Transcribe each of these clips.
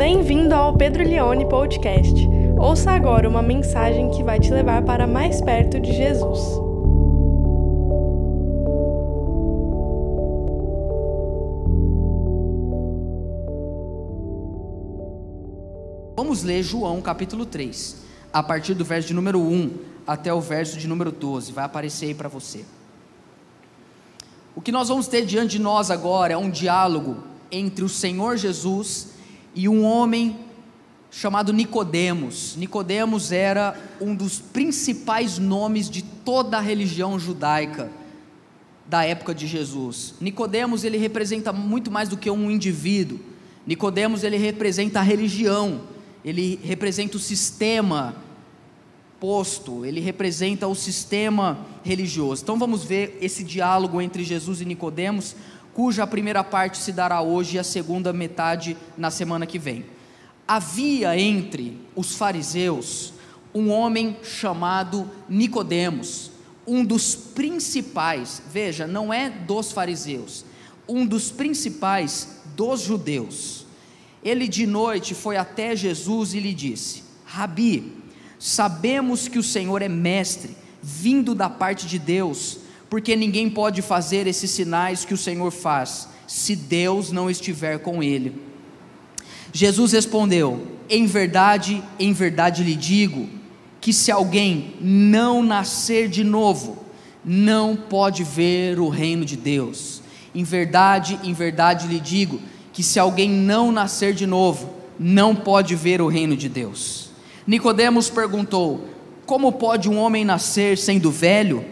Bem-vindo ao Pedro Leone Podcast. Ouça agora uma mensagem que vai te levar para mais perto de Jesus. Vamos ler João capítulo 3, a partir do verso de número 1 até o verso de número 12. Vai aparecer aí para você. O que nós vamos ter diante de nós agora é um diálogo entre o Senhor Jesus e um homem chamado Nicodemos. Nicodemos era um dos principais nomes de toda a religião judaica da época de Jesus. Nicodemos ele representa muito mais do que um indivíduo. Nicodemos ele representa a religião, ele representa o sistema posto, ele representa o sistema religioso. Então vamos ver esse diálogo entre Jesus e Nicodemos, cuja primeira parte se dará hoje e a segunda metade na semana que vem. Havia entre os fariseus um homem chamado Nicodemos, um dos principais, veja, não é dos fariseus, um dos principais dos judeus. Ele de noite foi até Jesus e lhe disse: Rabi, Sabemos que o Senhor é mestre, vindo da parte de Deus, porque ninguém pode fazer esses sinais que o Senhor faz, se Deus não estiver com ele. Jesus respondeu: Em verdade, em verdade lhe digo, que se alguém não nascer de novo, não pode ver o reino de Deus. Em verdade, em verdade lhe digo, que se alguém não nascer de novo, não pode ver o reino de Deus. Nicodemos perguntou: Como pode um homem nascer sendo velho?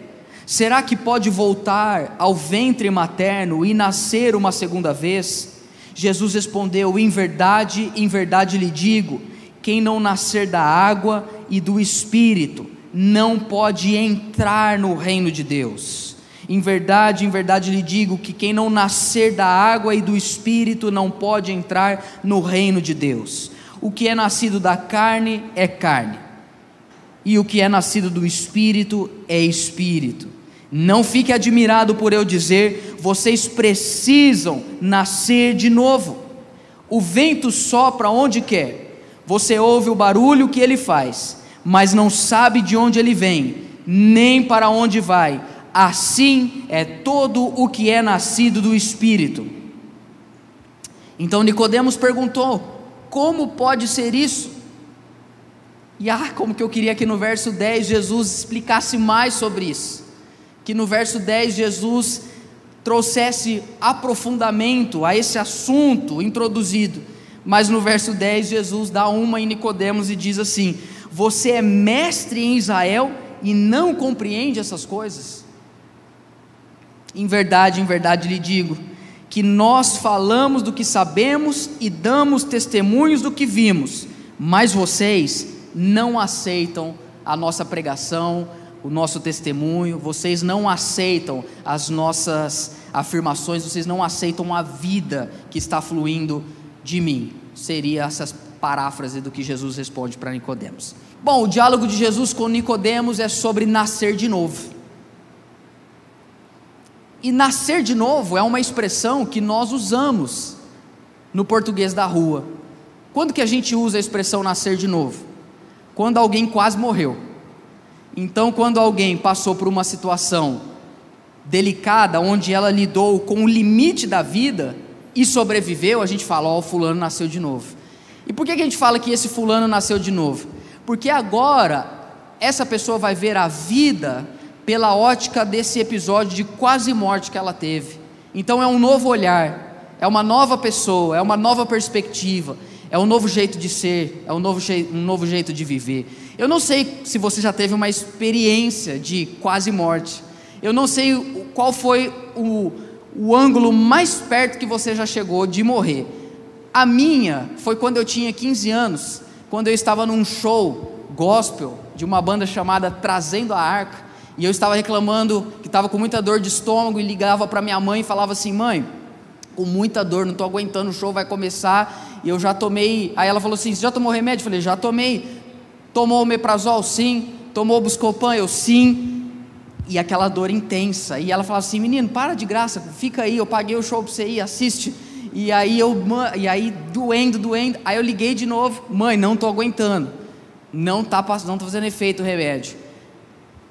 Será que pode voltar ao ventre materno e nascer uma segunda vez? Jesus respondeu: Em verdade, em verdade lhe digo: quem não nascer da água e do espírito não pode entrar no reino de Deus. Em verdade, em verdade lhe digo que quem não nascer da água e do espírito não pode entrar no reino de Deus. O que é nascido da carne é carne, e o que é nascido do espírito é espírito. Não fique admirado por eu dizer, vocês precisam nascer de novo. O vento sopra onde quer, você ouve o barulho que ele faz, mas não sabe de onde ele vem, nem para onde vai. Assim é todo o que é nascido do espírito. Então Nicodemos perguntou: como pode ser isso? E ah, como que eu queria que no verso 10 Jesus explicasse mais sobre isso. Que no verso 10 Jesus trouxesse aprofundamento a esse assunto introduzido. Mas no verso 10 Jesus dá uma em Nicodemos e diz assim: Você é mestre em Israel e não compreende essas coisas? Em verdade, em verdade lhe digo, que nós falamos do que sabemos e damos testemunhos do que vimos, mas vocês não aceitam a nossa pregação, o nosso testemunho, vocês não aceitam as nossas afirmações, vocês não aceitam a vida que está fluindo de mim. Seria essas paráfrase do que Jesus responde para Nicodemos. Bom, o diálogo de Jesus com Nicodemos é sobre nascer de novo. E nascer de novo é uma expressão que nós usamos no português da rua. Quando que a gente usa a expressão nascer de novo? Quando alguém quase morreu. Então, quando alguém passou por uma situação delicada, onde ela lidou com o limite da vida e sobreviveu, a gente fala: Ó, oh, fulano nasceu de novo. E por que a gente fala que esse fulano nasceu de novo? Porque agora essa pessoa vai ver a vida pela ótica desse episódio de quase morte que ela teve. Então é um novo olhar, é uma nova pessoa, é uma nova perspectiva, é um novo jeito de ser, é um novo, um novo jeito de viver. Eu não sei se você já teve uma experiência de quase morte, eu não sei qual foi o, o ângulo mais perto que você já chegou de morrer. A minha foi quando eu tinha 15 anos, quando eu estava num show gospel de uma banda chamada Trazendo a Arca. E eu estava reclamando que estava com muita dor de estômago e ligava para minha mãe e falava assim: mãe, com muita dor, não estou aguentando, o show vai começar. E eu já tomei. Aí ela falou assim: você já tomou remédio? Eu falei: já tomei. Tomou o meprazol? Sim. Tomou o Buscopan? Eu sim. E aquela dor intensa. E ela falava assim: menino, para de graça, fica aí, eu paguei o show para você ir, assiste. E aí eu, e aí doendo, doendo. Aí eu liguei de novo, mãe, não estou aguentando. Não está não tá fazendo efeito o remédio.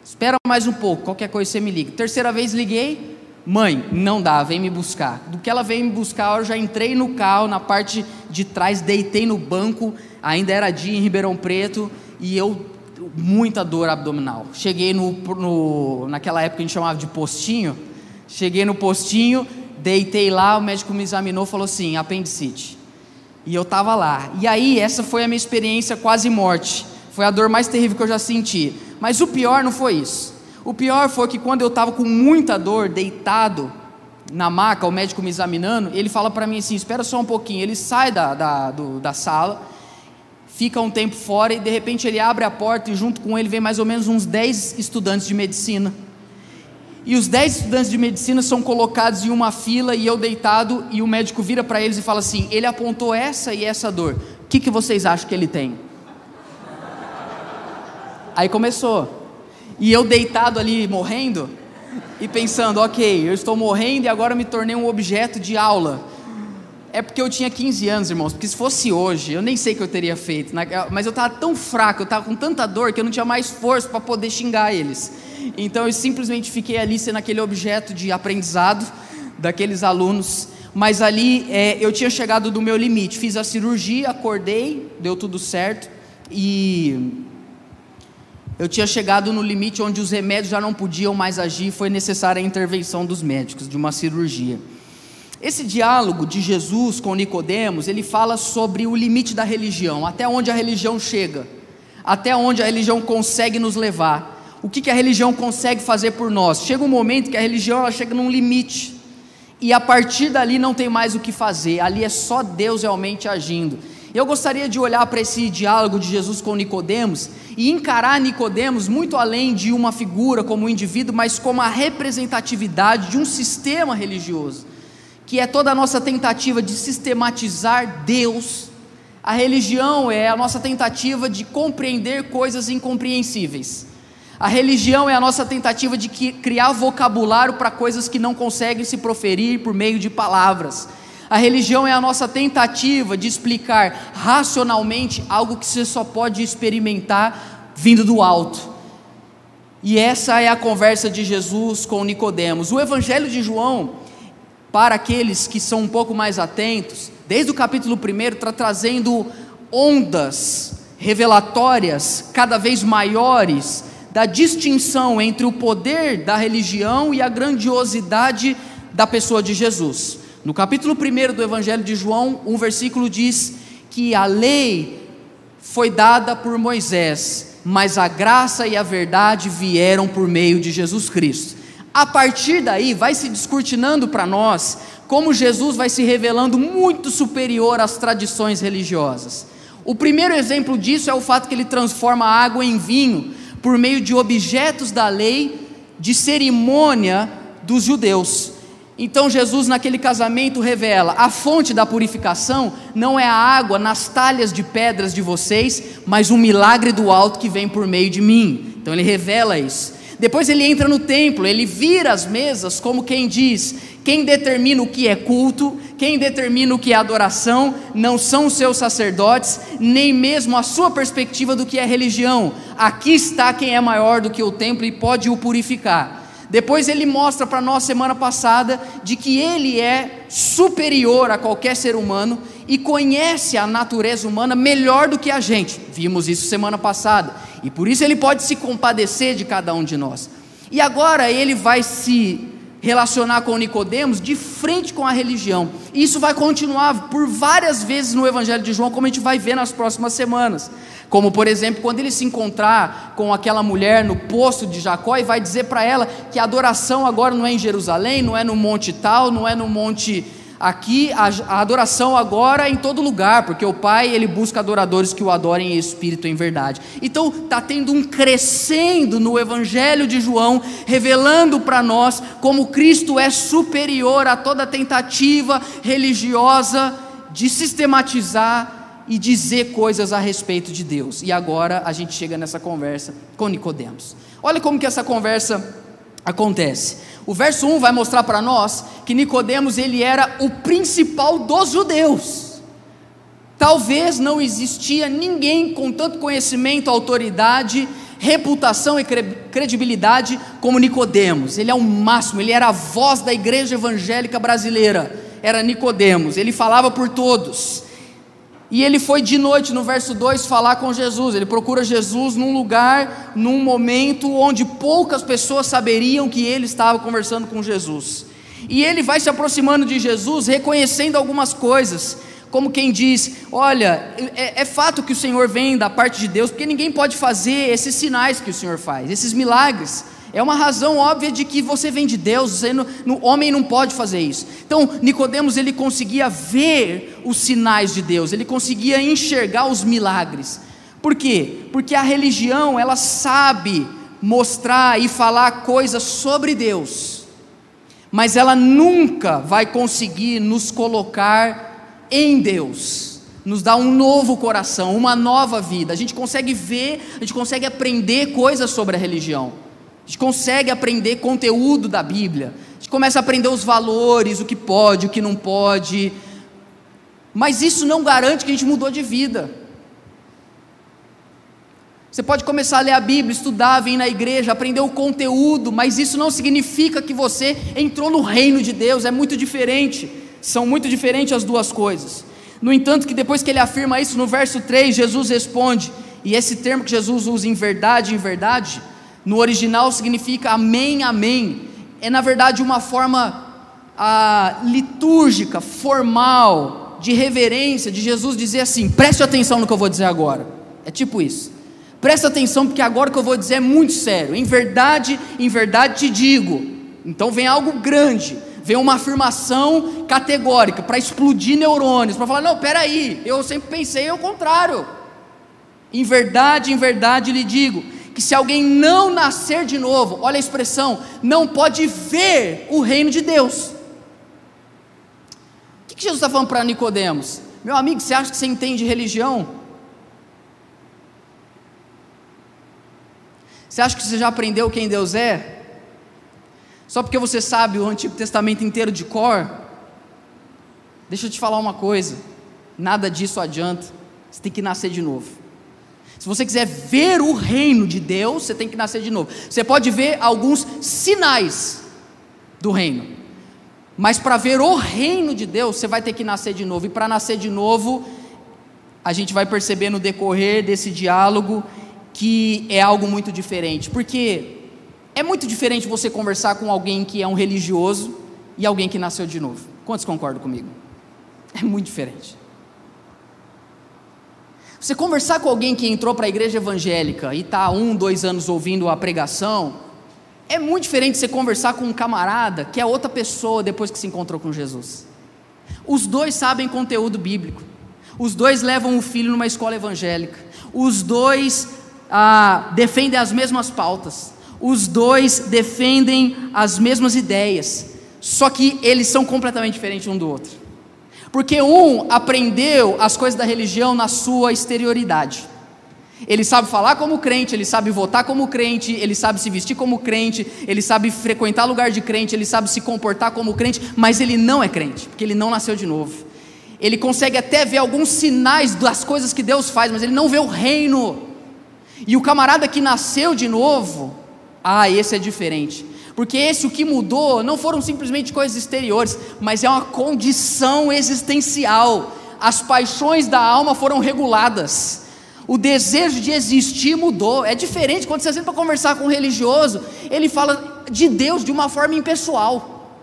Espera mais um pouco, qualquer coisa você me liga. Terceira vez liguei, mãe, não dá, vem me buscar. Do que ela veio me buscar, eu já entrei no carro, na parte de trás, deitei no banco, ainda era dia em Ribeirão Preto, e eu, muita dor abdominal. Cheguei no, no naquela época a gente chamava de postinho, cheguei no postinho, deitei lá, o médico me examinou falou assim: apendicite. E eu estava lá. E aí, essa foi a minha experiência quase morte. Foi a dor mais terrível que eu já senti. Mas o pior não foi isso. O pior foi que quando eu estava com muita dor, deitado na maca, o médico me examinando, ele fala para mim assim: espera só um pouquinho. Ele sai da, da, do, da sala, fica um tempo fora e de repente ele abre a porta e junto com ele vem mais ou menos uns 10 estudantes de medicina. E os 10 estudantes de medicina são colocados em uma fila e eu deitado, e o médico vira para eles e fala assim: ele apontou essa e essa dor. O que, que vocês acham que ele tem? Aí começou. E eu deitado ali morrendo e pensando, ok, eu estou morrendo e agora me tornei um objeto de aula. É porque eu tinha 15 anos, irmãos, porque se fosse hoje, eu nem sei o que eu teria feito, mas eu estava tão fraco, eu estava com tanta dor que eu não tinha mais força para poder xingar eles. Então eu simplesmente fiquei ali sendo aquele objeto de aprendizado daqueles alunos. Mas ali é, eu tinha chegado do meu limite. Fiz a cirurgia, acordei, deu tudo certo. E eu tinha chegado no limite onde os remédios já não podiam mais agir, foi necessária a intervenção dos médicos, de uma cirurgia. Esse diálogo de Jesus com Nicodemos, ele fala sobre o limite da religião, até onde a religião chega, até onde a religião consegue nos levar o que, que a religião consegue fazer por nós. Chega um momento que a religião ela chega num limite, e a partir dali não tem mais o que fazer, ali é só Deus realmente agindo. Eu gostaria de olhar para esse diálogo de Jesus com Nicodemos e encarar Nicodemos muito além de uma figura como um indivíduo, mas como a representatividade de um sistema religioso, que é toda a nossa tentativa de sistematizar Deus. A religião é a nossa tentativa de compreender coisas incompreensíveis. A religião é a nossa tentativa de criar vocabulário para coisas que não conseguem se proferir por meio de palavras. A religião é a nossa tentativa de explicar racionalmente algo que você só pode experimentar vindo do alto. E essa é a conversa de Jesus com Nicodemos. O Evangelho de João, para aqueles que são um pouco mais atentos, desde o capítulo 1 está trazendo ondas revelatórias cada vez maiores da distinção entre o poder da religião e a grandiosidade da pessoa de Jesus. No capítulo 1 do Evangelho de João, um versículo diz que a lei foi dada por Moisés, mas a graça e a verdade vieram por meio de Jesus Cristo. A partir daí, vai se descortinando para nós como Jesus vai se revelando muito superior às tradições religiosas. O primeiro exemplo disso é o fato que ele transforma a água em vinho, por meio de objetos da lei de cerimônia dos judeus. Então Jesus naquele casamento revela: a fonte da purificação não é a água nas talhas de pedras de vocês, mas um milagre do alto que vem por meio de mim. Então ele revela isso. Depois ele entra no templo, ele vira as mesas como quem diz: quem determina o que é culto, quem determina o que é adoração, não são os seus sacerdotes, nem mesmo a sua perspectiva do que é religião. Aqui está quem é maior do que o templo e pode o purificar. Depois ele mostra para nós semana passada de que ele é superior a qualquer ser humano e conhece a natureza humana melhor do que a gente. Vimos isso semana passada. E por isso ele pode se compadecer de cada um de nós. E agora ele vai se relacionar com Nicodemos de frente com a religião. E isso vai continuar por várias vezes no Evangelho de João, como a gente vai ver nas próximas semanas. Como, por exemplo, quando ele se encontrar com aquela mulher no poço de Jacó e vai dizer para ela que a adoração agora não é em Jerusalém, não é no monte tal, não é no monte aqui, a, adoração agora é em todo lugar, porque o Pai ele busca adoradores que o adorem em espírito e em verdade. Então está tendo um crescendo no Evangelho de João, revelando para nós como Cristo é superior a toda tentativa religiosa de sistematizar e dizer coisas a respeito de Deus. E agora a gente chega nessa conversa com Nicodemos. Olha como que essa conversa acontece? O verso 1 vai mostrar para nós que Nicodemos ele era o principal dos judeus. Talvez não existia ninguém com tanto conhecimento, autoridade, reputação e credibilidade como Nicodemos. Ele é o máximo, ele era a voz da igreja evangélica brasileira. Era Nicodemos, ele falava por todos. E ele foi de noite, no verso 2, falar com Jesus. Ele procura Jesus num lugar, num momento onde poucas pessoas saberiam que ele estava conversando com Jesus. E ele vai se aproximando de Jesus, reconhecendo algumas coisas, como quem diz: Olha, é, é fato que o Senhor vem da parte de Deus, porque ninguém pode fazer esses sinais que o Senhor faz, esses milagres. É uma razão óbvia de que você vem de Deus, você não, no, homem não pode fazer isso. Então, Nicodemos ele conseguia ver os sinais de Deus, ele conseguia enxergar os milagres. Por quê? Porque a religião, ela sabe mostrar e falar coisas sobre Deus, mas ela nunca vai conseguir nos colocar em Deus, nos dar um novo coração, uma nova vida. A gente consegue ver, a gente consegue aprender coisas sobre a religião a gente consegue aprender conteúdo da Bíblia, a gente começa a aprender os valores, o que pode, o que não pode, mas isso não garante que a gente mudou de vida. Você pode começar a ler a Bíblia, estudar, vir na igreja, aprender o conteúdo, mas isso não significa que você entrou no reino de Deus, é muito diferente, são muito diferentes as duas coisas. No entanto, que depois que ele afirma isso no verso 3, Jesus responde, e esse termo que Jesus usa em verdade, em verdade, no original significa amém, amém. É na verdade uma forma ah, litúrgica, formal, de reverência, de Jesus dizer assim: preste atenção no que eu vou dizer agora. É tipo isso. Presta atenção, porque agora o que eu vou dizer é muito sério. Em verdade, em verdade te digo. Então vem algo grande, vem uma afirmação categórica para explodir neurônios, para falar: não, peraí, eu sempre pensei o contrário. Em verdade, em verdade lhe digo que se alguém não nascer de novo, olha a expressão, não pode ver o reino de Deus. O que Jesus está falando para Nicodemos? Meu amigo, você acha que você entende religião? Você acha que você já aprendeu quem Deus é? Só porque você sabe o Antigo Testamento inteiro de cor? Deixa eu te falar uma coisa: nada disso adianta, você tem que nascer de novo. Se você quiser ver o reino de Deus, você tem que nascer de novo. Você pode ver alguns sinais do reino, mas para ver o reino de Deus, você vai ter que nascer de novo. E para nascer de novo, a gente vai perceber no decorrer desse diálogo que é algo muito diferente, porque é muito diferente você conversar com alguém que é um religioso e alguém que nasceu de novo. Quantos concordam comigo? É muito diferente. Você conversar com alguém que entrou para a igreja evangélica e está um, dois anos ouvindo a pregação, é muito diferente você conversar com um camarada que é outra pessoa depois que se encontrou com Jesus. Os dois sabem conteúdo bíblico, os dois levam o filho numa escola evangélica, os dois ah, defendem as mesmas pautas, os dois defendem as mesmas ideias, só que eles são completamente diferentes um do outro. Porque um aprendeu as coisas da religião na sua exterioridade. Ele sabe falar como crente, ele sabe votar como crente, ele sabe se vestir como crente, ele sabe frequentar lugar de crente, ele sabe se comportar como crente, mas ele não é crente, porque ele não nasceu de novo. Ele consegue até ver alguns sinais das coisas que Deus faz, mas ele não vê o reino. E o camarada que nasceu de novo, ah, esse é diferente porque esse o que mudou não foram simplesmente coisas exteriores, mas é uma condição existencial. As paixões da alma foram reguladas. O desejo de existir mudou. É diferente quando você senta para conversar com um religioso, ele fala de Deus de uma forma impessoal.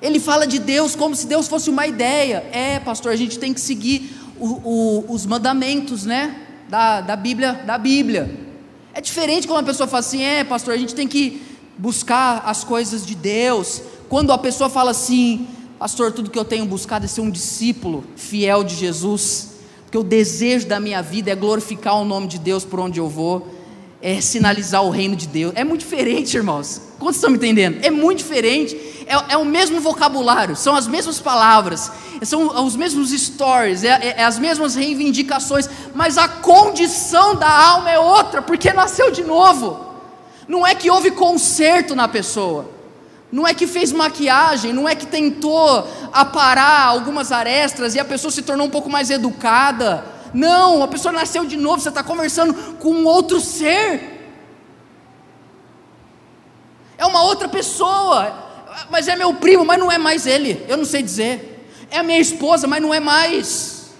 Ele fala de Deus como se Deus fosse uma ideia. É, pastor, a gente tem que seguir o, o, os mandamentos, né? Da, da Bíblia, da Bíblia. É diferente quando a pessoa fala assim: é, pastor, a gente tem que buscar as coisas de Deus. Quando a pessoa fala assim, pastor, tudo que eu tenho buscado é ser um discípulo fiel de Jesus, porque o desejo da minha vida é glorificar o nome de Deus por onde eu vou, é sinalizar o reino de Deus. É muito diferente, irmãos. Quantos estão me entendendo? É muito diferente. É, é o mesmo vocabulário, são as mesmas palavras, são os mesmos stories, é, é, é as mesmas reivindicações, mas a condição da alma é outra, porque nasceu de novo. Não é que houve conserto na pessoa. Não é que fez maquiagem, não é que tentou aparar algumas arestas e a pessoa se tornou um pouco mais educada. Não, a pessoa nasceu de novo, você está conversando com um outro ser. É uma outra pessoa, mas é meu primo, mas não é mais ele, eu não sei dizer. É a minha esposa, mas não é mais.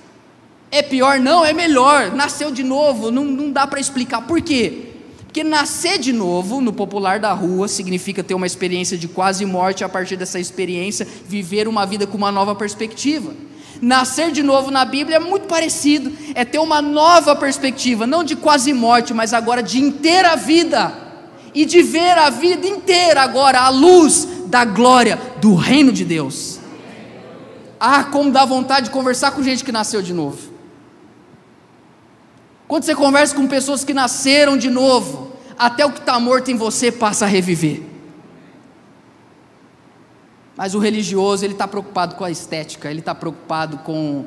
É pior? Não, é melhor. Nasceu de novo, não, não dá para explicar. Por quê? Porque nascer de novo, no popular da rua, significa ter uma experiência de quase morte, a partir dessa experiência, viver uma vida com uma nova perspectiva. Nascer de novo na Bíblia é muito parecido, é ter uma nova perspectiva, não de quase morte, mas agora de inteira vida, e de ver a vida inteira agora à luz da glória do reino de Deus. Ah, como dá vontade de conversar com gente que nasceu de novo. Quando você conversa com pessoas que nasceram de novo, até o que está morto em você passa a reviver. Mas o religioso, ele está preocupado com a estética, ele está preocupado com,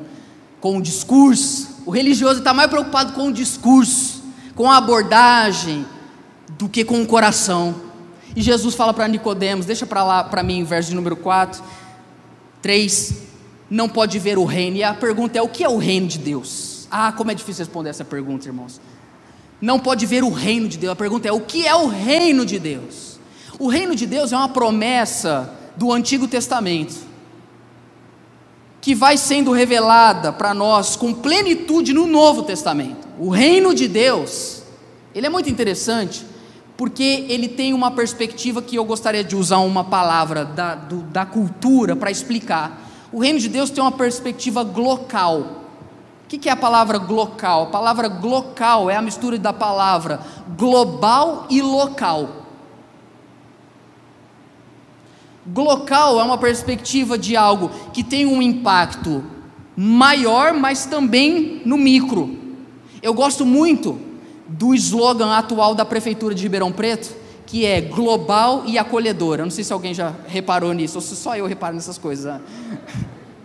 com o discurso. O religioso está mais preocupado com o discurso, com a abordagem, do que com o coração. E Jesus fala para Nicodemos, deixa para lá para mim, verso de número 4, 3, não pode ver o reino. E a pergunta é: o que é o reino de Deus? Ah, como é difícil responder essa pergunta, irmãos. Não pode ver o reino de Deus. A pergunta é: o que é o reino de Deus? O reino de Deus é uma promessa do Antigo Testamento que vai sendo revelada para nós com plenitude no Novo Testamento. O reino de Deus, ele é muito interessante porque ele tem uma perspectiva que eu gostaria de usar uma palavra da, do, da cultura para explicar. O reino de Deus tem uma perspectiva glocal. O que é a palavra glocal? A palavra glocal é a mistura da palavra global e local. Glocal é uma perspectiva de algo que tem um impacto maior, mas também no micro. Eu gosto muito do slogan atual da Prefeitura de Ribeirão Preto, que é global e acolhedora. Eu não sei se alguém já reparou nisso, ou se só eu reparo nessas coisas. Né?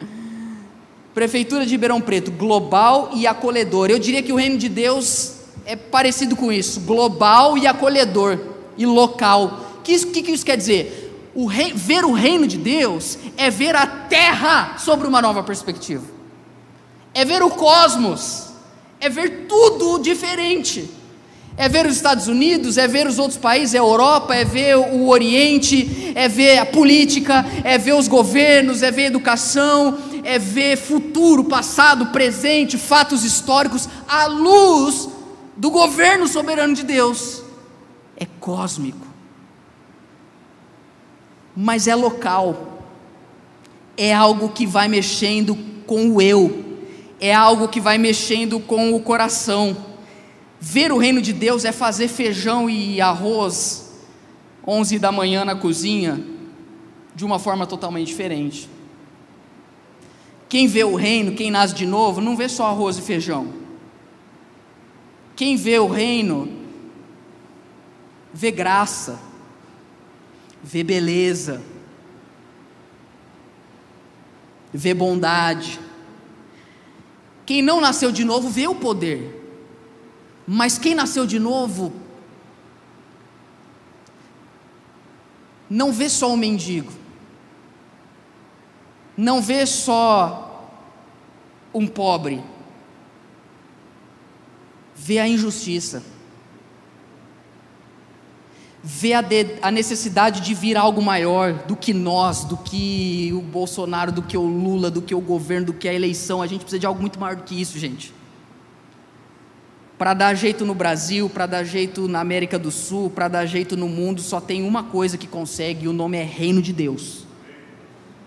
Prefeitura de Ribeirão Preto, global e acolhedor. Eu diria que o reino de Deus é parecido com isso, global e acolhedor e local. O que, que, que, isso quer dizer? O rei, ver o reino de Deus é ver a terra sobre uma nova perspectiva, é ver o cosmos, é ver tudo diferente. É ver os Estados Unidos, é ver os outros países, é a Europa, é ver o Oriente, é ver a política, é ver os governos, é ver a educação, é ver futuro, passado, presente, fatos históricos à luz do governo soberano de Deus. É cósmico, mas é local, é algo que vai mexendo com o eu, é algo que vai mexendo com o coração. Ver o reino de Deus é fazer feijão e arroz 11 da manhã na cozinha de uma forma totalmente diferente. Quem vê o reino, quem nasce de novo, não vê só arroz e feijão. Quem vê o reino, vê graça, vê beleza, vê bondade. Quem não nasceu de novo vê o poder, mas quem nasceu de novo não vê só o mendigo, não vê só um pobre, vê a injustiça, vê a, de, a, necessidade de vir algo maior do que nós, do que o Bolsonaro, do que o Lula, do que o governo, do que a eleição. A gente precisa de algo muito maior do que isso, gente. Para dar jeito no Brasil, para dar jeito na América do Sul, para dar jeito no mundo, só tem uma coisa que consegue, e o nome é Reino de Deus.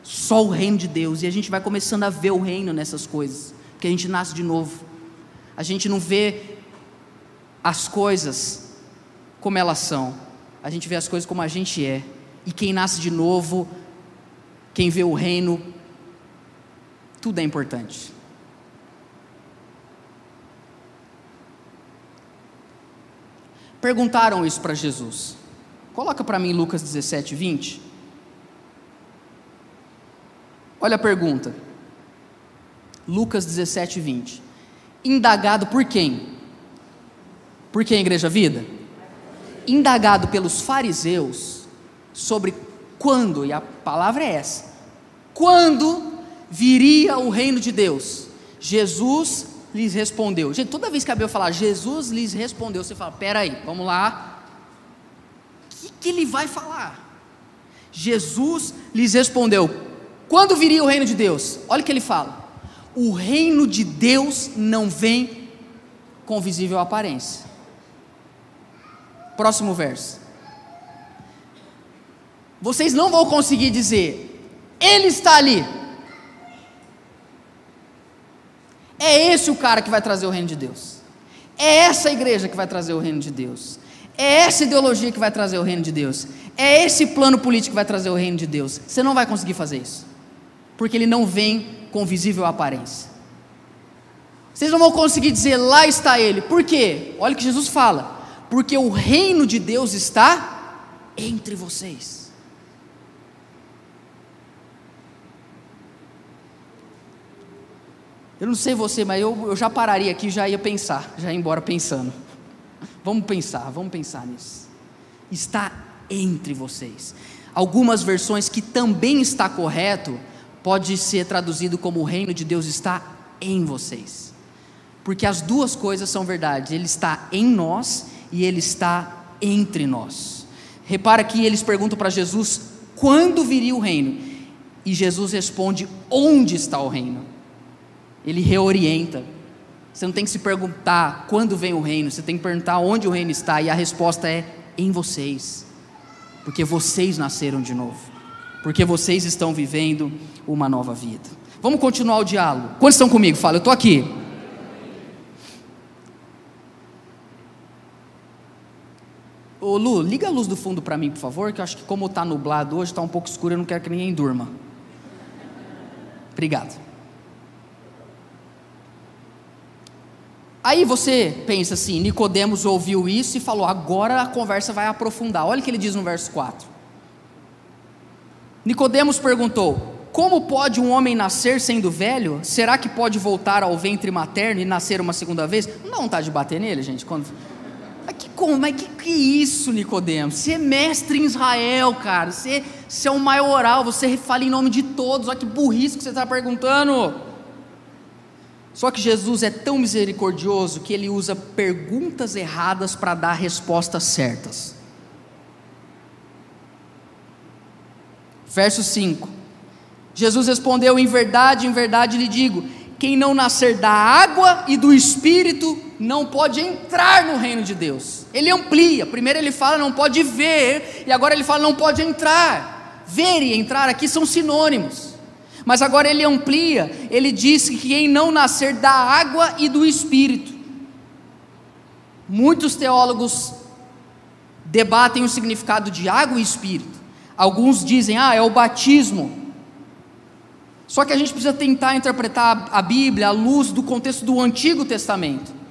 Só o reino de Deus. E a gente vai começando a ver o reino nessas coisas. Porque a gente nasce de novo. A gente não vê as coisas como elas são. A gente vê as coisas como a gente é. E quem nasce de novo, quem vê o reino, tudo é importante. Perguntaram isso para Jesus. Coloca para mim Lucas 17, 20. Olha a pergunta. Lucas 17, 20. Indagado por quem? Por quem, Igreja Vida? indagado pelos fariseus sobre quando, e a palavra é essa, quando viria o reino de Deus, Jesus lhes respondeu. Gente, toda vez que a Bíblia falar Jesus lhes respondeu, você fala: peraí, vamos lá. O que, que ele vai falar? Jesus lhes respondeu: quando viria o reino de Deus? Olha o que ele fala: o reino de Deus não vem com visível aparência. Próximo verso. Vocês não vão conseguir dizer, Ele está ali. É esse o cara que vai trazer o reino de Deus. É essa igreja que vai trazer o reino de Deus. É essa ideologia que vai trazer o reino de Deus. É esse plano político que vai trazer o reino de Deus. Você não vai conseguir fazer isso. Porque ele não vem com visível aparência. Vocês não vão conseguir dizer lá está ele. Por quê? Olha o que Jesus fala. Porque o reino de Deus está entre vocês. Eu não sei você, mas eu, eu já pararia aqui, já ia pensar, já ia embora pensando. Vamos pensar, vamos pensar nisso. Está entre vocês. Algumas versões que também está correto, pode ser traduzido como o reino de Deus está em vocês. Porque as duas coisas são verdade. Ele está em nós e ele está entre nós. Repara que eles perguntam para Jesus quando viria o reino. E Jesus responde: onde está o reino? Ele reorienta. Você não tem que se perguntar quando vem o reino, você tem que perguntar onde o reino está, e a resposta é em vocês, porque vocês nasceram de novo, porque vocês estão vivendo uma nova vida. Vamos continuar o diálogo. Quantos estão comigo? Fala, eu estou aqui. Ô Lu, liga a luz do fundo para mim, por favor, que eu acho que como está nublado hoje, está um pouco escuro, eu não quero que ninguém durma. Obrigado. Aí você pensa assim, Nicodemos ouviu isso e falou: agora a conversa vai aprofundar. Olha o que ele diz no verso 4. Nicodemos perguntou: Como pode um homem nascer sendo velho? Será que pode voltar ao ventre materno e nascer uma segunda vez? Não dá vontade de bater nele, gente? Quando... Mas que como? Mas que, que isso, Nicodemos? Você é mestre em Israel, cara. Você, você é um maioral, você fala em nome de todos. Olha que burrice que você está perguntando. Só que Jesus é tão misericordioso que ele usa perguntas erradas para dar respostas certas. Verso 5: Jesus respondeu: Em verdade, em verdade lhe digo: quem não nascer da água e do espírito não pode entrar no reino de Deus. Ele amplia. Primeiro ele fala não pode ver, e agora ele fala não pode entrar. Ver e entrar aqui são sinônimos. Mas agora ele amplia, ele diz que quem não nascer da água e do espírito. Muitos teólogos debatem o significado de água e espírito. Alguns dizem, ah, é o batismo. Só que a gente precisa tentar interpretar a Bíblia à luz do contexto do Antigo Testamento.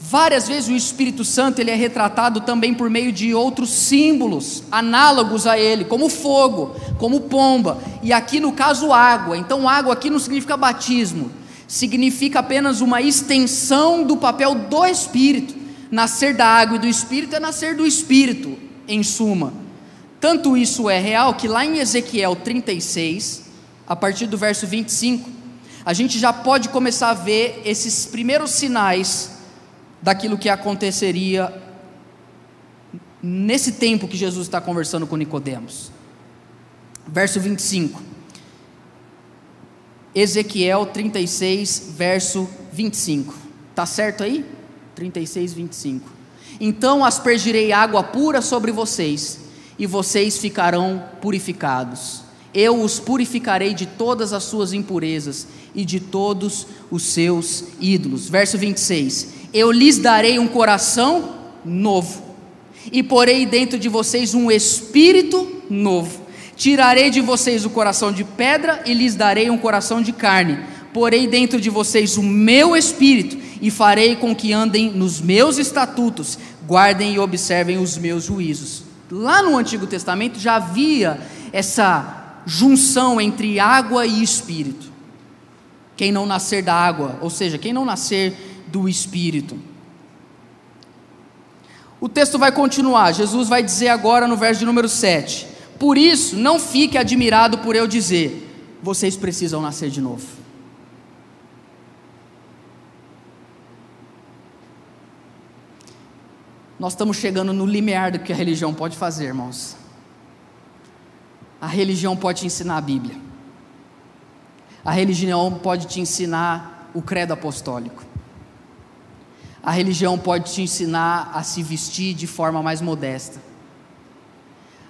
Várias vezes o Espírito Santo ele é retratado também por meio de outros símbolos análogos a ele, como fogo, como pomba, e aqui no caso água. Então água aqui não significa batismo, significa apenas uma extensão do papel do Espírito. Nascer da água e do Espírito é nascer do Espírito, em suma. Tanto isso é real que lá em Ezequiel 36, a partir do verso 25, a gente já pode começar a ver esses primeiros sinais daquilo que aconteceria nesse tempo que Jesus está conversando com Nicodemos. Verso 25. Ezequiel 36, verso 25. Tá certo aí? 36, 25. Então aspergirei água pura sobre vocês, e vocês ficarão purificados. Eu os purificarei de todas as suas impurezas e de todos os seus ídolos. Verso 26 eu lhes darei um coração novo, e porei dentro de vocês um espírito novo. Tirarei de vocês o coração de pedra e lhes darei um coração de carne. Porei dentro de vocês o meu espírito e farei com que andem nos meus estatutos, guardem e observem os meus juízos. Lá no Antigo Testamento já havia essa junção entre água e espírito. Quem não nascer da água, ou seja, quem não nascer do Espírito. O texto vai continuar. Jesus vai dizer agora no verso de número 7: Por isso, não fique admirado por eu dizer, vocês precisam nascer de novo. Nós estamos chegando no limiar do que a religião pode fazer, irmãos. A religião pode te ensinar a Bíblia. A religião pode te ensinar o credo apostólico. A religião pode te ensinar a se vestir de forma mais modesta.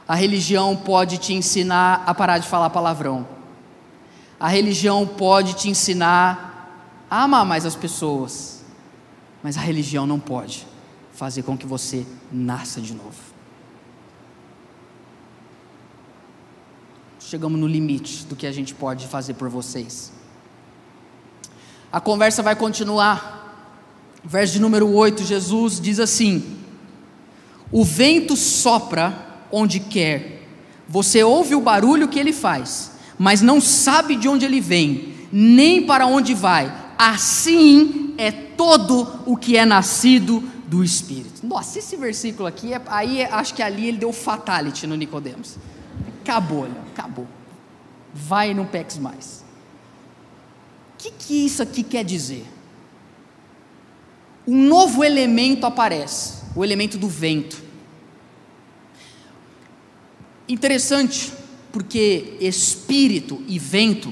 A religião pode te ensinar a parar de falar palavrão. A religião pode te ensinar a amar mais as pessoas. Mas a religião não pode fazer com que você nasça de novo. Chegamos no limite do que a gente pode fazer por vocês. A conversa vai continuar. Verso de número 8, Jesus diz assim: O vento sopra onde quer, você ouve o barulho que ele faz, mas não sabe de onde ele vem, nem para onde vai. Assim é todo o que é nascido do Espírito. Nossa, esse versículo aqui, é, aí é, acho que ali ele deu fatality no Nicodemos. Acabou, Léo, acabou. Vai e não peques mais. O que, que isso aqui quer dizer? Um novo elemento aparece, o elemento do vento. Interessante, porque espírito e vento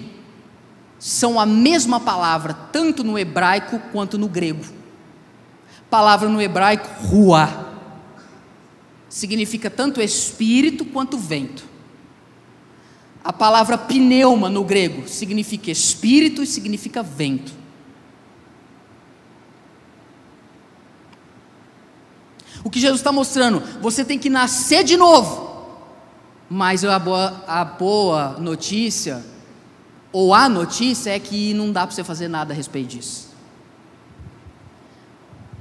são a mesma palavra, tanto no hebraico quanto no grego. Palavra no hebraico, rua. Significa tanto espírito quanto vento. A palavra pneuma no grego significa espírito e significa vento. O que Jesus está mostrando, você tem que nascer de novo. Mas a boa, a boa notícia, ou a notícia, é que não dá para você fazer nada a respeito disso.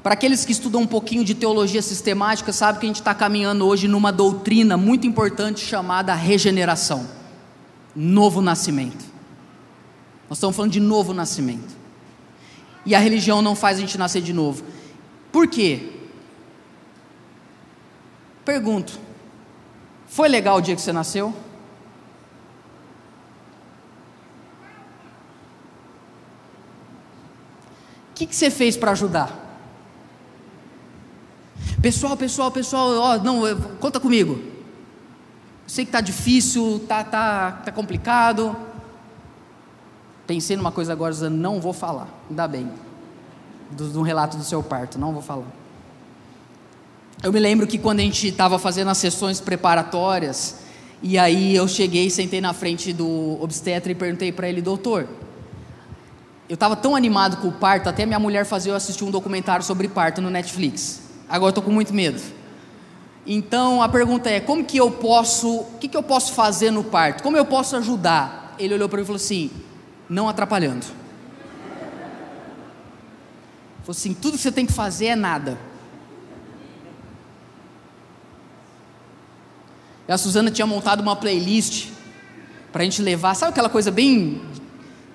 Para aqueles que estudam um pouquinho de teologia sistemática, sabe que a gente está caminhando hoje numa doutrina muito importante chamada regeneração, novo nascimento. Nós estamos falando de novo nascimento. E a religião não faz a gente nascer de novo. Por quê? Pergunto: foi legal o dia que você nasceu? O que, que você fez para ajudar? Pessoal, pessoal, pessoal, ó, não, conta comigo. Sei que está difícil, tá, tá, tá complicado. Pensei numa coisa agora, não vou falar. Ainda bem. Do, do relato do seu parto, não vou falar. Eu me lembro que quando a gente estava fazendo as sessões preparatórias, e aí eu cheguei, sentei na frente do obstetra e perguntei para ele, doutor, eu estava tão animado com o parto, até minha mulher fazia eu assistir um documentário sobre parto no Netflix. Agora estou com muito medo. Então a pergunta é: como que eu posso, o que, que eu posso fazer no parto? Como eu posso ajudar? Ele olhou para mim e falou assim: não atrapalhando. Falou assim: tudo que você tem que fazer é nada. E a Suzana tinha montado uma playlist para a gente levar, sabe aquela coisa bem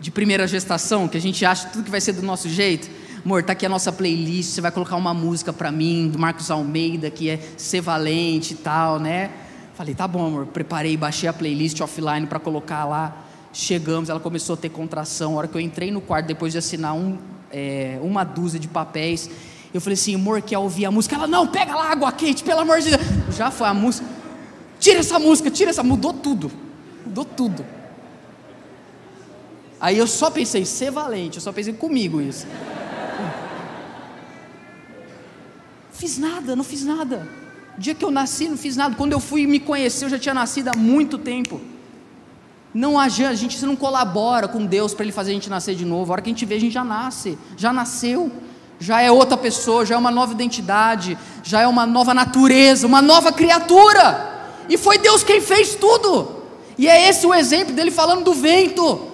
de primeira gestação, que a gente acha tudo que vai ser do nosso jeito? amor, tá aqui a nossa playlist, você vai colocar uma música para mim, do Marcos Almeida, que é Ser Valente e tal, né? Falei, tá bom, amor, preparei, baixei a playlist offline para colocar lá. Chegamos, ela começou a ter contração. A hora que eu entrei no quarto, depois de assinar um, é, uma dúzia de papéis, eu falei assim, amor, quer ouvir a música? Ela, não, pega lá água quente, pelo amor de Deus. Já foi a música. Tira essa música, tira essa. Mudou tudo. Mudou tudo. Aí eu só pensei, ser valente, eu só pensei comigo isso. Fiz nada, não fiz nada. O dia que eu nasci, não fiz nada. Quando eu fui me conhecer, eu já tinha nascido há muito tempo. Não a gente não colabora com Deus para Ele fazer a gente nascer de novo. A hora que a gente vê, a gente já nasce, já nasceu, já é outra pessoa, já é uma nova identidade, já é uma nova natureza, uma nova criatura. E foi Deus quem fez tudo. E é esse o exemplo dele falando do vento.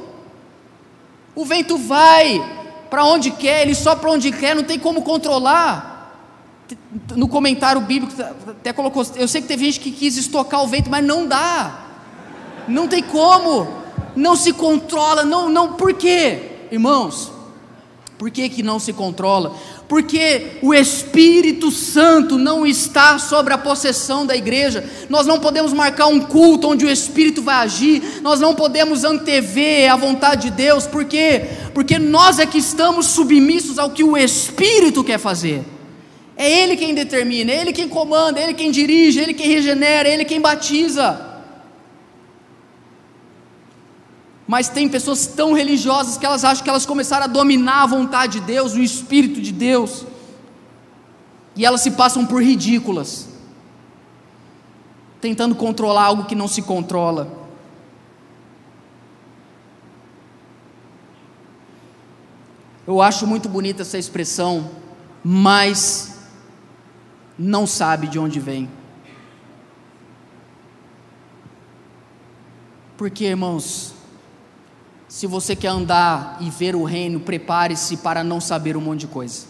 O vento vai para onde quer, ele só para onde quer, não tem como controlar no comentário bíblico até colocou, eu sei que teve gente que quis estocar o vento, mas não dá. Não tem como. Não se controla, não, não, por quê? Irmãos, por que que não se controla? Porque o Espírito Santo não está sobre a possessão da igreja. Nós não podemos marcar um culto onde o Espírito vai agir, nós não podemos antever a vontade de Deus, por quê? Porque nós é que estamos submissos ao que o Espírito quer fazer. É Ele quem determina, é Ele quem comanda, é Ele quem dirige, é Ele quem regenera, é Ele quem batiza. Mas tem pessoas tão religiosas que elas acham que elas começaram a dominar a vontade de Deus, o Espírito de Deus, e elas se passam por ridículas, tentando controlar algo que não se controla. Eu acho muito bonita essa expressão, mas não sabe de onde vem. Porque, irmãos, se você quer andar e ver o reino, prepare-se para não saber um monte de coisa.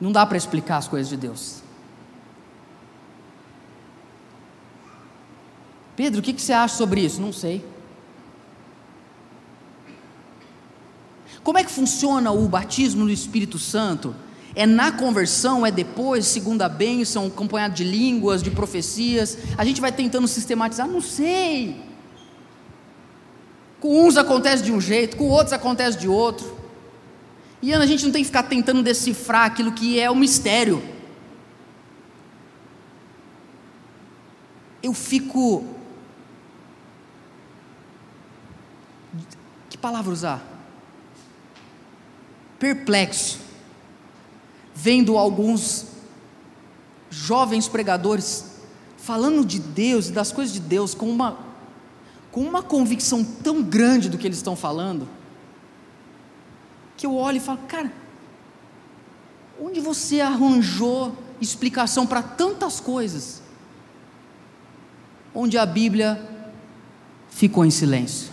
Não dá para explicar as coisas de Deus. Pedro, o que, que você acha sobre isso? Não sei. Como é que funciona o batismo no Espírito Santo? É na conversão, é depois, segunda bênção, acompanhado de línguas, de profecias. A gente vai tentando sistematizar, não sei. Com uns acontece de um jeito, com outros acontece de outro. E a gente não tem que ficar tentando decifrar aquilo que é o mistério. Eu fico. Que palavra usar? Perplexo vendo alguns jovens pregadores falando de Deus e das coisas de Deus com uma, com uma convicção tão grande do que eles estão falando, que eu olho e falo, cara, onde você arranjou explicação para tantas coisas, onde a Bíblia ficou em silêncio?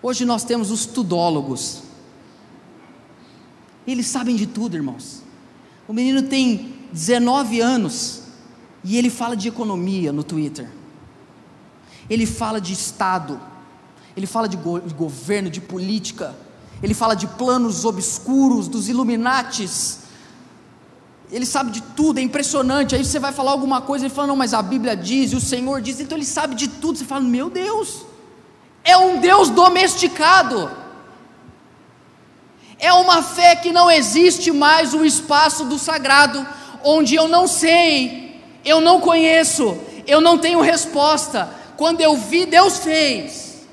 Hoje nós temos os tudólogos, eles sabem de tudo, irmãos. O menino tem 19 anos e ele fala de economia no Twitter. Ele fala de Estado. Ele fala de, go de governo, de política. Ele fala de planos obscuros dos Illuminates. Ele sabe de tudo, é impressionante. Aí você vai falar alguma coisa, ele fala, não, mas a Bíblia diz, e o Senhor diz, então ele sabe de tudo. Você fala, meu Deus, é um Deus domesticado. É uma fé que não existe mais o espaço do sagrado, onde eu não sei, eu não conheço, eu não tenho resposta. Quando eu vi, Deus fez.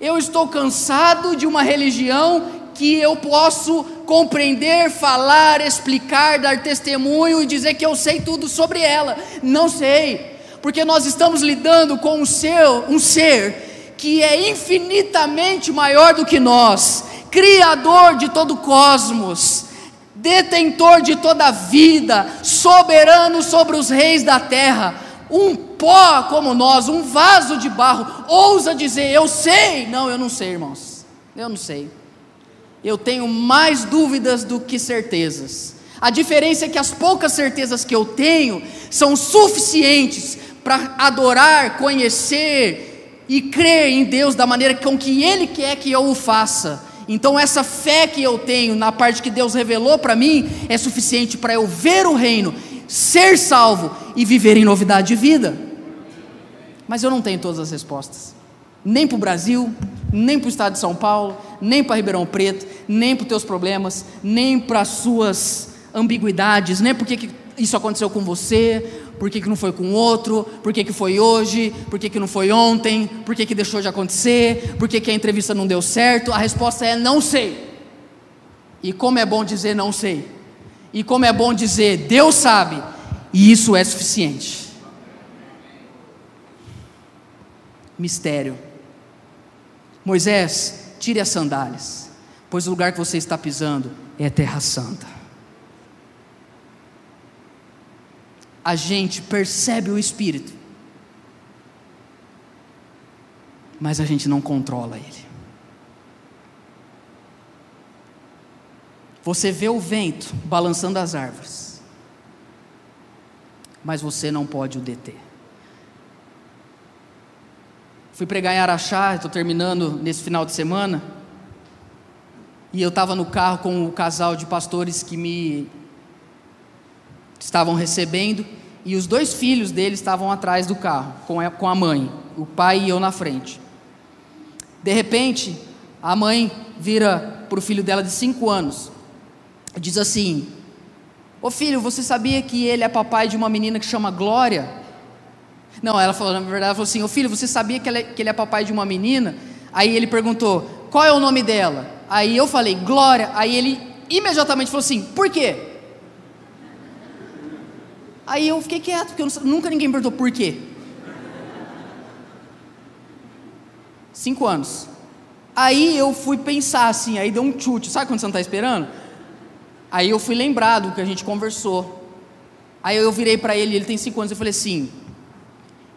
Eu estou cansado de uma religião que eu posso compreender, falar, explicar, dar testemunho e dizer que eu sei tudo sobre ela. Não sei, porque nós estamos lidando com um ser, um ser que é infinitamente maior do que nós, Criador de todo o cosmos, detentor de toda a vida, soberano sobre os reis da terra, um pó como nós, um vaso de barro, ousa dizer: Eu sei. Não, eu não sei, irmãos, eu não sei. Eu tenho mais dúvidas do que certezas. A diferença é que as poucas certezas que eu tenho são suficientes para adorar, conhecer e crer em Deus da maneira com que Ele quer que eu o faça então, essa fé que eu tenho na parte que Deus revelou para mim é suficiente para eu ver o reino, ser salvo e viver em novidade de vida. Mas eu não tenho todas as respostas, nem para o Brasil, nem para o estado de São Paulo, nem para Ribeirão Preto, nem para os teus problemas, nem para as suas ambiguidades, nem porque isso aconteceu com você, por que, que não foi com outro, por que, que foi hoje, por que, que não foi ontem, por que, que deixou de acontecer, por que, que a entrevista não deu certo? A resposta é não sei. E como é bom dizer não sei, e como é bom dizer Deus sabe, e isso é suficiente. Mistério. Moisés, tire as sandálias, pois o lugar que você está pisando é terra santa. A gente percebe o Espírito, mas a gente não controla ele. Você vê o vento balançando as árvores, mas você não pode o deter. Fui pregar em Araxá, estou terminando nesse final de semana. E eu estava no carro com o casal de pastores que me estavam recebendo. E os dois filhos deles estavam atrás do carro, com a, mãe, o pai e eu na frente. De repente, a mãe vira para o filho dela de cinco anos, diz assim: Ô filho, você sabia que ele é papai de uma menina que chama Glória? Não, ela falou, na verdade, ela falou assim: Ô filho, você sabia que, é, que ele é papai de uma menina? Aí ele perguntou: Qual é o nome dela? Aí eu falei: Glória. Aí ele imediatamente falou assim: Por quê? Aí eu fiquei quieto, porque não, nunca ninguém perguntou por quê. Cinco anos. Aí eu fui pensar assim, aí deu um chute, sabe quando você não está esperando? Aí eu fui lembrado do que a gente conversou. Aí eu virei para ele, ele tem cinco anos, eu falei assim: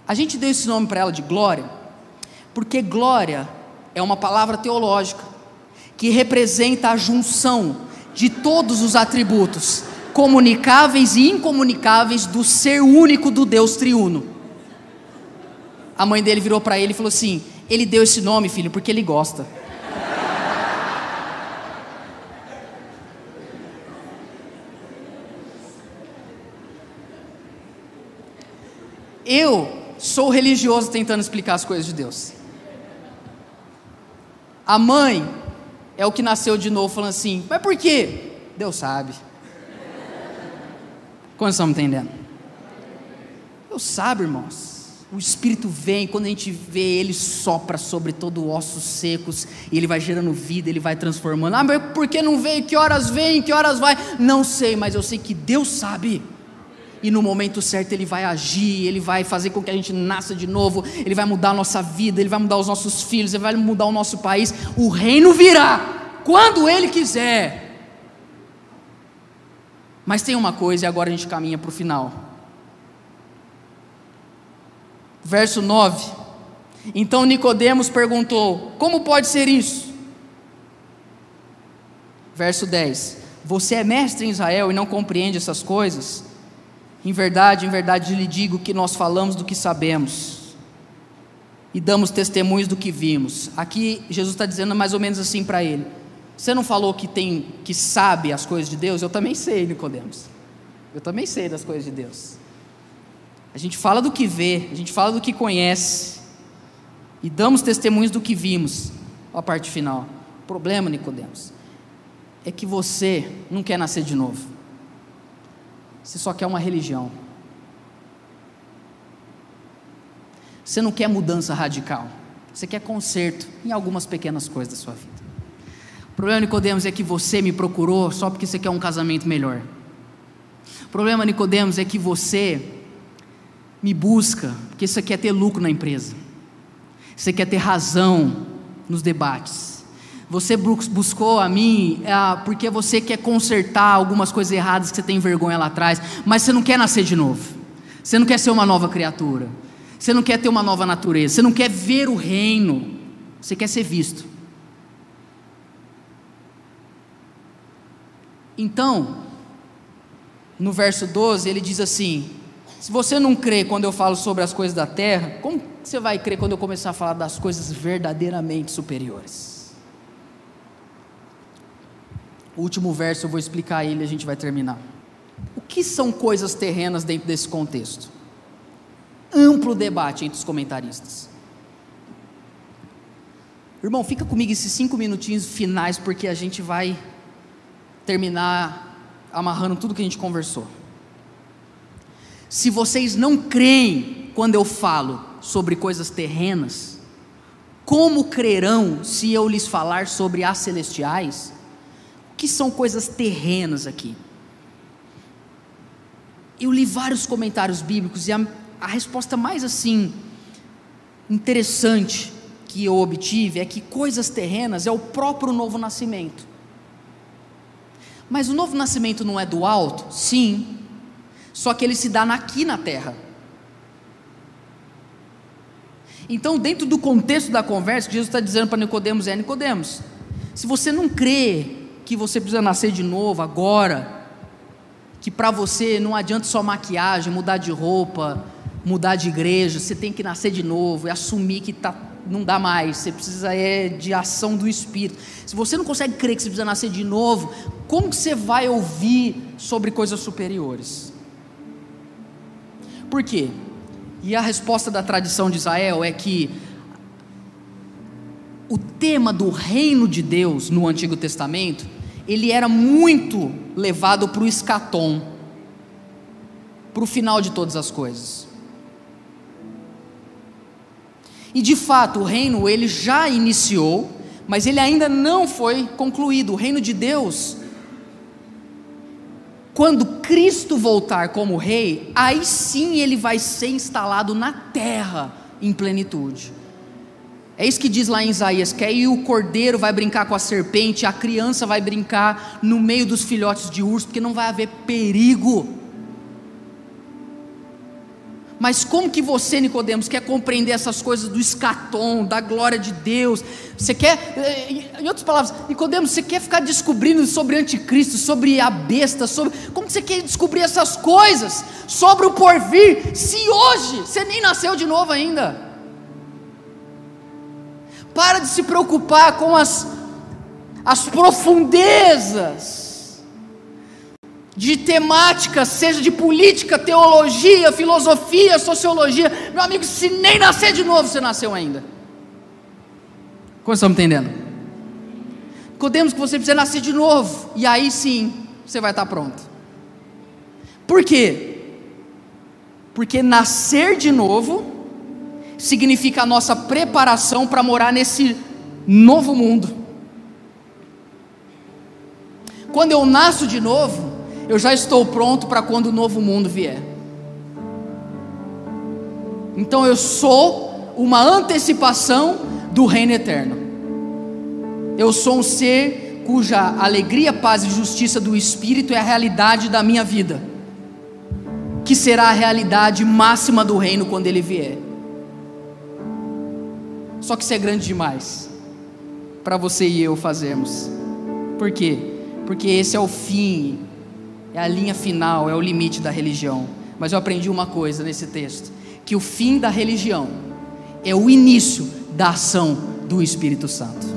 a gente deu esse nome para ela de Glória, porque Glória é uma palavra teológica que representa a junção de todos os atributos comunicáveis e incomunicáveis do ser único do Deus triuno. A mãe dele virou para ele e falou assim: Ele deu esse nome, filho, porque ele gosta. Eu sou religioso tentando explicar as coisas de Deus. A mãe é o que nasceu de novo falando assim: Mas por quê? Deus sabe. Como estamos entendendo? Eu sabe, irmãos. O Espírito vem, quando a gente vê, ele sopra sobre todo ossos secos, e ele vai gerando vida, ele vai transformando. Ah, mas por que não veio? Que horas vem? Que horas vai? Não sei, mas eu sei que Deus sabe. E no momento certo ele vai agir, ele vai fazer com que a gente nasça de novo, ele vai mudar a nossa vida, ele vai mudar os nossos filhos, ele vai mudar o nosso país. O reino virá quando ele quiser. Mas tem uma coisa, e agora a gente caminha para o final. Verso 9. Então Nicodemos perguntou: Como pode ser isso? Verso 10. Você é mestre em Israel e não compreende essas coisas? Em verdade, em verdade lhe digo que nós falamos do que sabemos e damos testemunhos do que vimos. Aqui Jesus está dizendo mais ou menos assim para ele: você não falou que tem que sabe as coisas de Deus? Eu também sei, Nicodemos. Eu também sei das coisas de Deus. A gente fala do que vê, a gente fala do que conhece e damos testemunhos do que vimos. Olha a parte final. O problema, Nicodemos, é que você não quer nascer de novo. Você só quer uma religião. Você não quer mudança radical. Você quer conserto em algumas pequenas coisas da sua vida. O problema, Nicodemos, é que você me procurou só porque você quer um casamento melhor. O problema, Nicodemos, é que você me busca porque você quer ter lucro na empresa. Você quer ter razão nos debates. Você buscou a mim é, porque você quer consertar algumas coisas erradas que você tem vergonha lá atrás, mas você não quer nascer de novo. Você não quer ser uma nova criatura. Você não quer ter uma nova natureza. Você não quer ver o reino. Você quer ser visto. Então, no verso 12, ele diz assim: Se você não crê quando eu falo sobre as coisas da terra, como você vai crer quando eu começar a falar das coisas verdadeiramente superiores? O último verso eu vou explicar ele e a gente vai terminar. O que são coisas terrenas dentro desse contexto? Amplo debate entre os comentaristas. Irmão, fica comigo esses cinco minutinhos finais, porque a gente vai terminar amarrando tudo que a gente conversou. Se vocês não creem quando eu falo sobre coisas terrenas, como crerão se eu lhes falar sobre as celestiais? O que são coisas terrenas aqui? Eu li vários comentários bíblicos e a, a resposta mais assim interessante que eu obtive é que coisas terrenas é o próprio novo nascimento. Mas o novo nascimento não é do alto? Sim. Só que ele se dá aqui na terra. Então, dentro do contexto da conversa, Jesus está dizendo para Nicodemos é Nicodemos, se você não crê que você precisa nascer de novo agora, que para você não adianta só maquiagem, mudar de roupa, mudar de igreja, você tem que nascer de novo e assumir que tá, não dá mais, você precisa é de ação do Espírito. Se você não consegue crer que você precisa nascer de novo, como que você vai ouvir sobre coisas superiores? Por quê? E a resposta da tradição de Israel é que o tema do reino de Deus no Antigo Testamento, ele era muito levado para o escatom, para o final de todas as coisas. E de fato, o reino ele já iniciou, mas ele ainda não foi concluído. O reino de Deus, quando Cristo voltar como rei, aí sim ele vai ser instalado na terra em plenitude. É isso que diz lá em Isaías: que aí o cordeiro vai brincar com a serpente, a criança vai brincar no meio dos filhotes de urso, porque não vai haver perigo. Mas como que você, Nicodemos, quer compreender essas coisas do escatom, da glória de Deus? Você quer, eh, em outras palavras, Nicodemos, você quer ficar descobrindo sobre anticristo, sobre a besta, sobre como você quer descobrir essas coisas sobre o porvir, se hoje você nem nasceu de novo ainda? Para de se preocupar com as as profundezas de temática, seja de política, teologia, filosofia, sociologia. Meu amigo, se nem nascer de novo, você nasceu ainda. Como estamos entendendo? Podemos que você precisa nascer de novo, e aí sim você vai estar pronto. Por quê? Porque nascer de novo significa a nossa preparação para morar nesse novo mundo. Quando eu nasço de novo, eu já estou pronto para quando o novo mundo vier. Então eu sou uma antecipação do reino eterno. Eu sou um ser cuja alegria, paz e justiça do Espírito é a realidade da minha vida, que será a realidade máxima do reino quando ele vier. Só que isso é grande demais para você e eu fazermos. Por quê? Porque esse é o fim é a linha final, é o limite da religião. Mas eu aprendi uma coisa nesse texto: que o fim da religião é o início da ação do Espírito Santo.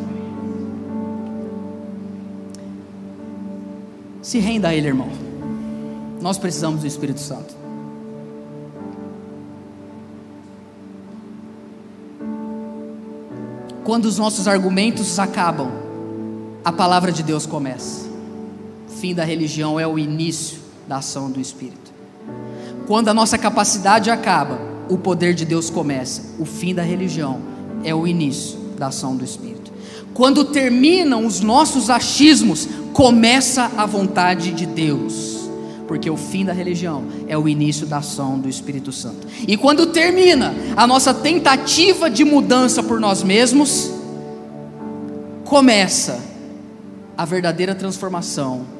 Se renda a Ele, irmão. Nós precisamos do Espírito Santo. Quando os nossos argumentos acabam, a palavra de Deus começa fim da religião é o início da ação do Espírito. Quando a nossa capacidade acaba, o poder de Deus começa. O fim da religião é o início da ação do Espírito. Quando terminam os nossos achismos, começa a vontade de Deus. Porque o fim da religião é o início da ação do Espírito Santo. E quando termina a nossa tentativa de mudança por nós mesmos, começa a verdadeira transformação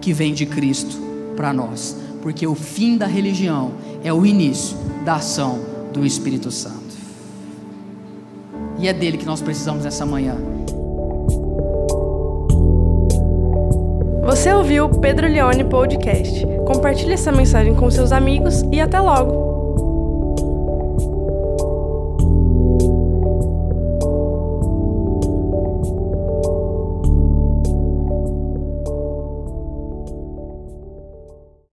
que vem de Cristo para nós, porque o fim da religião é o início da ação do Espírito Santo. E é dele que nós precisamos essa manhã. Você ouviu o Pedro Leone Podcast. Compartilhe essa mensagem com seus amigos e até logo!